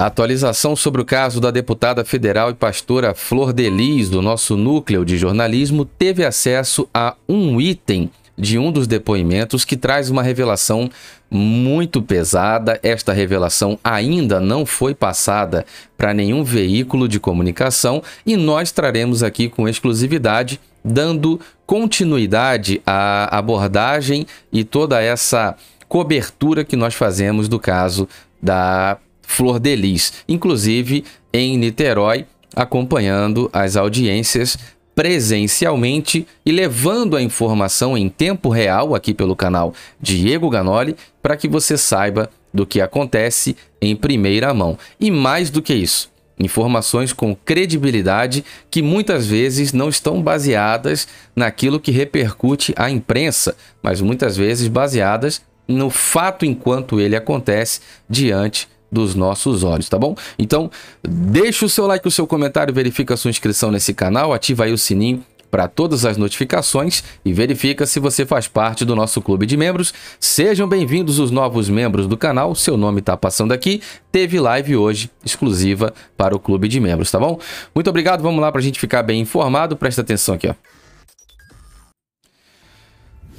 A atualização sobre o caso da deputada federal e pastora Flor Delis, do nosso núcleo de jornalismo, teve acesso a um item de um dos depoimentos que traz uma revelação muito pesada. Esta revelação ainda não foi passada para nenhum veículo de comunicação e nós traremos aqui com exclusividade, dando continuidade à abordagem e toda essa cobertura que nós fazemos do caso da Flor Delis, inclusive em Niterói, acompanhando as audiências presencialmente e levando a informação em tempo real aqui pelo canal Diego Ganoli para que você saiba do que acontece em primeira mão. E mais do que isso, informações com credibilidade que muitas vezes não estão baseadas naquilo que repercute a imprensa, mas muitas vezes baseadas no fato enquanto ele acontece diante dos nossos olhos, tá bom? Então, deixa o seu like, o seu comentário, verifica a sua inscrição nesse canal, ativa aí o sininho para todas as notificações e verifica se você faz parte do nosso clube de membros. Sejam bem-vindos os novos membros do canal, seu nome está passando aqui. Teve live hoje exclusiva para o clube de membros, tá bom? Muito obrigado, vamos lá para a gente ficar bem informado. Presta atenção aqui, ó.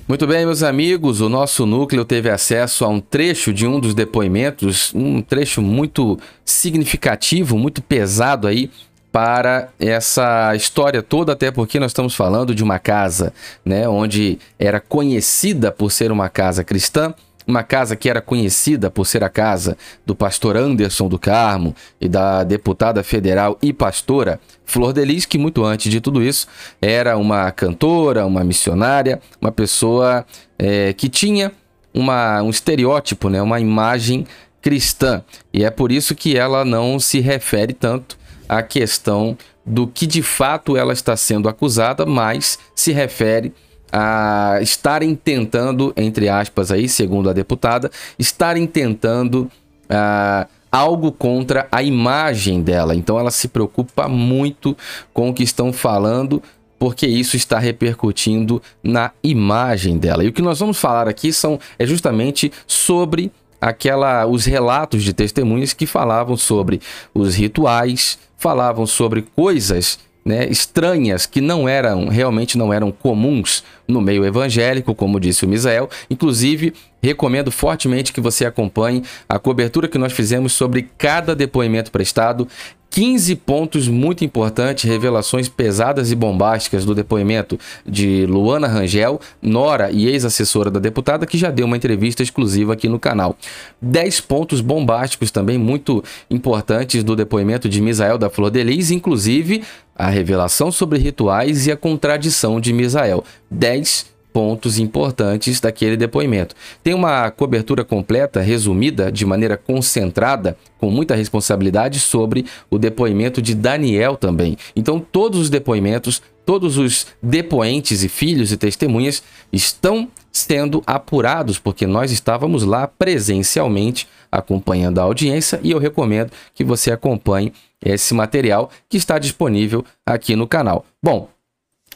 Muito bem, meus amigos, o nosso núcleo teve acesso a um trecho de um dos depoimentos, um trecho muito significativo, muito pesado aí para essa história toda, até porque nós estamos falando de uma casa, né, onde era conhecida por ser uma casa cristã, uma casa que era conhecida por ser a casa do pastor Anderson do Carmo e da deputada federal e pastora Flor Delis, que muito antes de tudo isso era uma cantora, uma missionária, uma pessoa é, que tinha uma, um estereótipo, né, uma imagem cristã. E é por isso que ela não se refere tanto à questão do que de fato ela está sendo acusada, mas se refere a estarem tentando, entre aspas, aí, segundo a deputada, estarem tentando uh, algo contra a imagem dela. Então ela se preocupa muito com o que estão falando, porque isso está repercutindo na imagem dela. E o que nós vamos falar aqui são é justamente sobre aquela os relatos de testemunhas que falavam sobre os rituais, falavam sobre coisas né, estranhas que não eram realmente não eram comuns no meio evangélico, como disse o Misael. Inclusive, recomendo fortemente que você acompanhe a cobertura que nós fizemos sobre cada depoimento prestado 15 pontos muito importantes, revelações pesadas e bombásticas do depoimento de Luana Rangel, nora e ex-assessora da deputada, que já deu uma entrevista exclusiva aqui no canal. 10 pontos bombásticos também muito importantes do depoimento de Misael da Flor de Lis, inclusive a revelação sobre rituais e a contradição de Misael. 10 pontos importantes daquele depoimento. Tem uma cobertura completa, resumida, de maneira concentrada, com muita responsabilidade, sobre o depoimento de Daniel também. Então, todos os depoimentos, todos os depoentes e filhos e testemunhas estão sendo apurados, porque nós estávamos lá presencialmente acompanhando a audiência e eu recomendo que você acompanhe esse material que está disponível aqui no canal. Bom,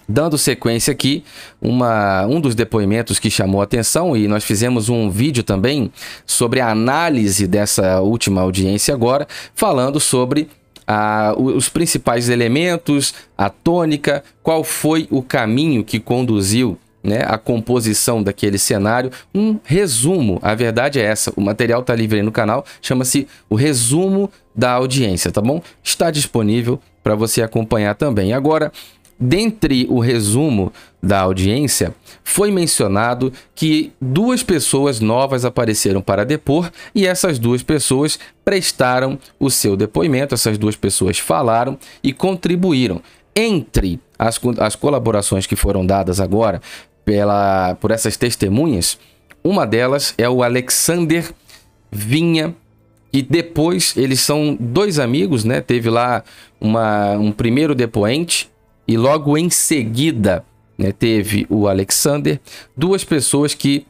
Dando sequência aqui, uma, um dos depoimentos que chamou atenção, e nós fizemos um vídeo também sobre a análise dessa última audiência agora, falando sobre a, os principais elementos, a tônica, qual foi o caminho que conduziu né, a composição daquele cenário, um resumo. A verdade é essa. O material está livre aí no canal, chama-se o resumo da audiência, tá bom? Está disponível para você acompanhar também. Agora, Dentre o resumo da audiência, foi mencionado que duas pessoas novas apareceram para depor e essas duas pessoas prestaram o seu depoimento, essas duas pessoas falaram e contribuíram. Entre as, as colaborações que foram dadas agora pela, por essas testemunhas, uma delas é o Alexander Vinha, e depois eles são dois amigos, né? Teve lá uma, um primeiro depoente e logo em seguida né, teve o Alexander, duas pessoas que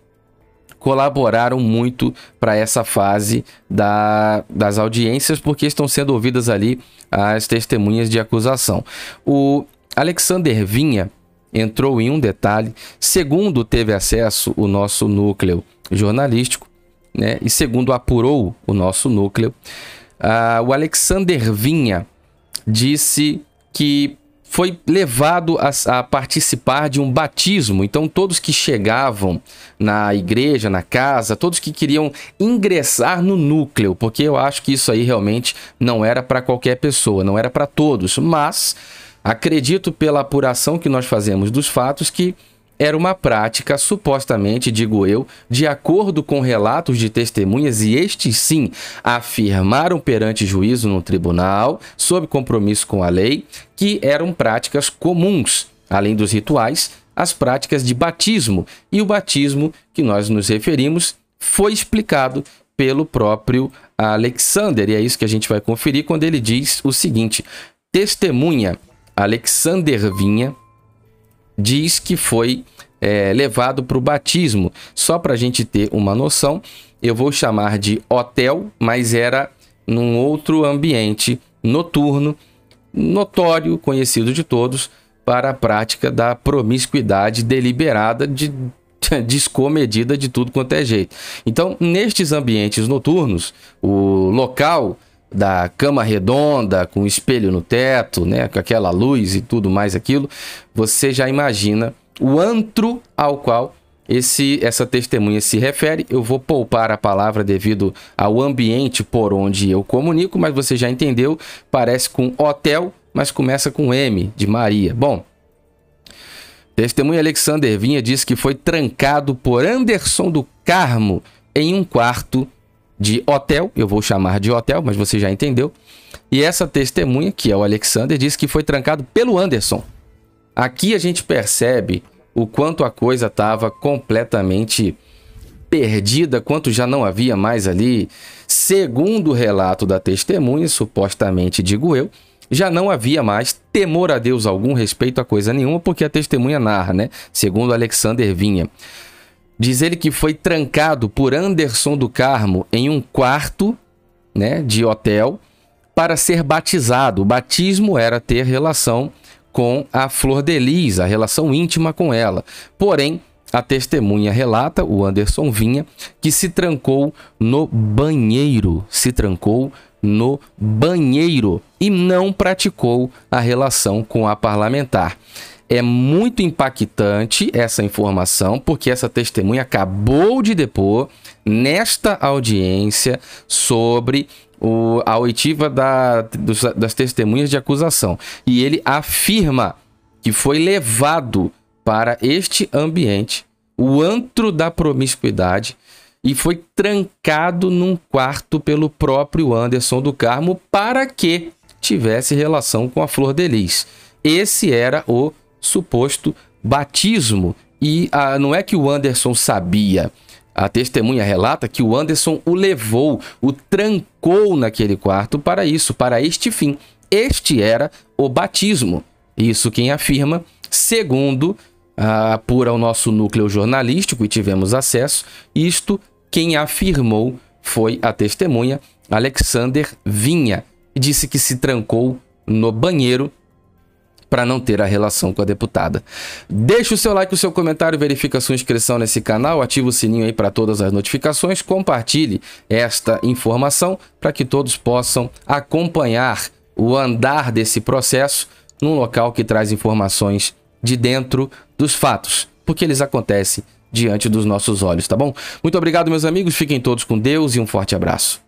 colaboraram muito para essa fase da, das audiências, porque estão sendo ouvidas ali as testemunhas de acusação. O Alexander Vinha entrou em um detalhe, segundo teve acesso o nosso núcleo jornalístico, né, e segundo apurou o nosso núcleo, Ah, o Alexander Vinha disse que foi levado a, a, participar de um batismo. Então, todos que chegavam na igreja, na casa, todos que queriam ingressar no núcleo, porque eu acho que isso aí realmente não era para qualquer pessoa, não era para todos, mas acredito pela apuração que nós fazemos dos fatos que era uma prática, supostamente, digo eu, de acordo com relatos de testemunhas, e estes sim afirmaram perante juízo no tribunal, sob compromisso com a lei, que eram práticas comuns, além dos rituais, as práticas de batismo. E o batismo que nós nos referimos foi explicado pelo próprio Alexander, e é isso que a gente vai conferir quando ele diz o seguinte: testemunha Alexander Vinha diz que foi é, levado para o batismo. Só para a gente ter uma noção, eu vou chamar de hotel, mas era num outro ambiente noturno, notório, conhecido de todos, para a prática da promiscuidade deliberada de descomedida de tudo quanto é jeito. Então, nestes ambientes noturnos, o local da cama redonda, com espelho no teto, né, com aquela luz e tudo mais aquilo, você já imagina o antro ao qual esse essa testemunha se refere. Eu vou poupar a palavra devido ao ambiente por onde eu comunico, mas você já entendeu, parece com hotel, mas começa com M de Maria. Bom, Testemunha Alexander Vinha diz que foi trancado por Anderson do Carmo em um quarto de hotel, eu vou chamar de hotel, mas você já entendeu. E essa testemunha, que é o Alexander, diz que foi trancado pelo Anderson. Aqui a gente percebe o quanto a coisa estava completamente perdida, quanto já não havia mais ali. Segundo o relato da testemunha, supostamente digo eu, já não havia mais temor a Deus algum, respeito a coisa nenhuma, porque a testemunha narra, né? Segundo Alexander Vinha. Diz ele que foi trancado por Anderson do Carmo em um quarto né, de hotel para ser batizado. O batismo era ter relação com a Flor de Lis, a relação íntima com ela. Porém, a testemunha relata, o Anderson Vinha, que se trancou no banheiro, se trancou no banheiro e não praticou a relação com a parlamentar. É muito impactante essa informação, porque essa testemunha acabou de depor nesta audiência sobre o, a oitiva da, dos, das testemunhas de acusação. E ele afirma que foi levado para este ambiente, o antro da promiscuidade, e foi trancado num quarto pelo próprio Anderson do Carmo para que tivesse relação com a Flor de Lis. Esse era o suposto batismo. E ah, não é que o Anderson sabia. A testemunha relata que o Anderson o levou, o trancou naquele quarto para isso, para este fim. Este era o batismo. Isso quem afirma, segundo ah, apura o nosso núcleo jornalístico e tivemos acesso, isto quem afirmou foi a testemunha Alexander Vinha. Disse que se trancou no banheiro para não ter a relação com a deputada. Deixe o seu like, o seu comentário, verifique a sua inscrição nesse canal, ative o sininho aí para todas as notificações, compartilhe esta informação para que todos possam acompanhar o andar desse processo num local que traz informações de dentro dos fatos, porque eles acontecem diante dos nossos olhos, tá bom? Muito obrigado, meus amigos, fiquem todos com Deus e um forte abraço.